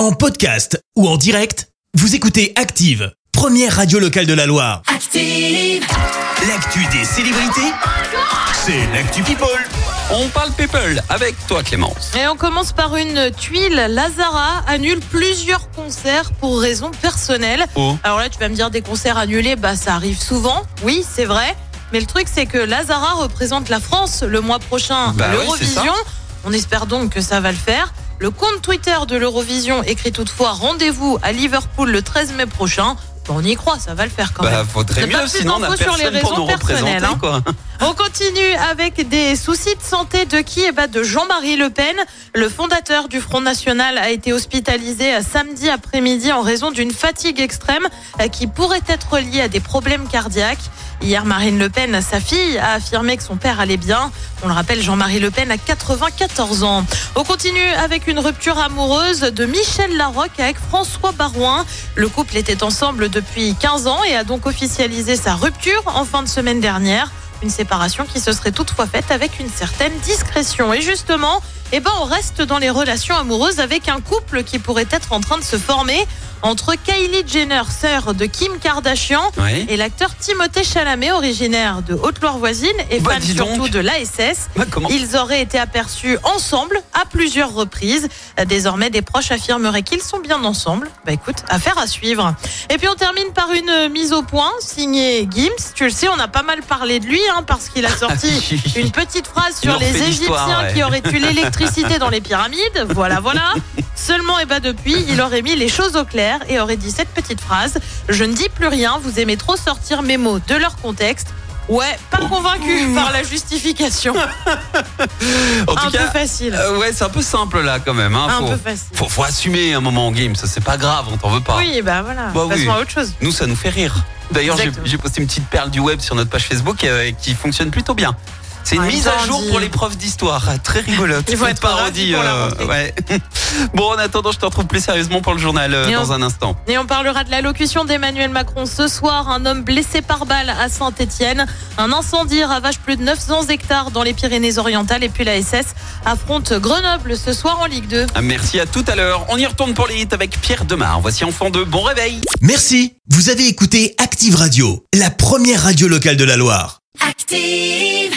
En podcast ou en direct, vous écoutez Active, première radio locale de la Loire. Active. L'actu des célébrités, c'est l'actu People. On parle people avec toi Clémence. Et on commence par une tuile. Lazara annule plusieurs concerts pour raisons personnelles. Oh. Alors là, tu vas me dire des concerts annulés, bah ça arrive souvent. Oui, c'est vrai. Mais le truc, c'est que Lazara représente la France le mois prochain Bah à oui, l'Eurovision. on espère donc que ça va le faire. Le compte Twitter de l'Eurovision écrit toutefois rendez-vous à Liverpool le 13 mai prochain. Bon, on y croit, ça va le faire quand Bah même. faudrait mieux, sinon on n'a d'infos sur les personne pour nous représenter hein. quoi. On continue avec des soucis de santé de qui Eh ben de Jean-Marie Le Pen. Le fondateur du Front National a été hospitalisé samedi après-midi en raison d'une fatigue extrême euh, qui pourrait être liée à des problèmes cardiaques. Hier, Marine Le Pen, sa fille, a affirmé que son père allait bien. On le rappelle, Jean-Marie Le Pen a 94 ans. On continue avec une rupture amoureuse de Michel Larocque avec François Barouin. Le couple était ensemble depuis 15 ans et a donc officialisé sa rupture en fin de semaine dernière. Une séparation qui se serait toutefois faite avec une certaine discrétion. Et justement, eh ben, on reste dans les relations amoureuses avec un couple qui pourrait être en train de se former entre Kylie Jenner, sœur de Kim Kardashian, et l'acteur Timothée Chalamet, originaire de Haute-Loire voisine et Bah, fan donc. surtout de l'ASS. Bah, Ils auraient été aperçus ensemble à plusieurs reprises. Désormais, des proches affirmeraient qu'ils sont bien ensemble. Bah écoute, affaire à suivre. Et puis on termine par une mise au point signée Gims. Tu le sais, on a pas mal parlé de lui hein, parce qu'il a sorti une petite phrase sur les Égyptiens ouais. qui auraient eu l'électricité dans les pyramides. Voilà, voilà. Seulement, et bah depuis, il aurait mis les choses au clair et aurait dit cette petite phrase Je ne dis plus rien. Vous aimez trop sortir mes mots de leur contexte. Ouais, pas convaincu par la justification. En tout Un peu facile. euh, ouais, c'est un peu simple là quand même. Hein. Un faut, peu facile. faut, faut assumer un moment en game, ça c'est pas grave, on t'en veut pas. Oui, bah voilà. Bah Passons oui. à autre chose. Nous, ça nous fait rire. D'ailleurs, j'ai posté une petite perle du web sur notre page Facebook euh, qui fonctionne plutôt bien. C'est une Ouais, mise à jour Tandy. pour les profs d'histoire, très rigolote. Ils vont Une être parodie. ravis pour la euh, ouais. bon, en attendant, je te retrouve plus sérieusement pour le journal euh, dans on- un instant. Et on parlera de l'allocution d'Emmanuel Macron ce soir. Un homme blessé par balle à Saint-Etienne. Un incendie ravage plus de 900 hectares dans les Pyrénées-Orientales. Et puis la SS affronte Grenoble ce soir en Ligue 2. Ah, Merci à tout à l'heure. On y retourne pour les hits avec Pierre Demar. Voici Enfant 2. Bon réveil. Merci, vous avez écouté Active Radio, la première radio locale de la Loire. Active.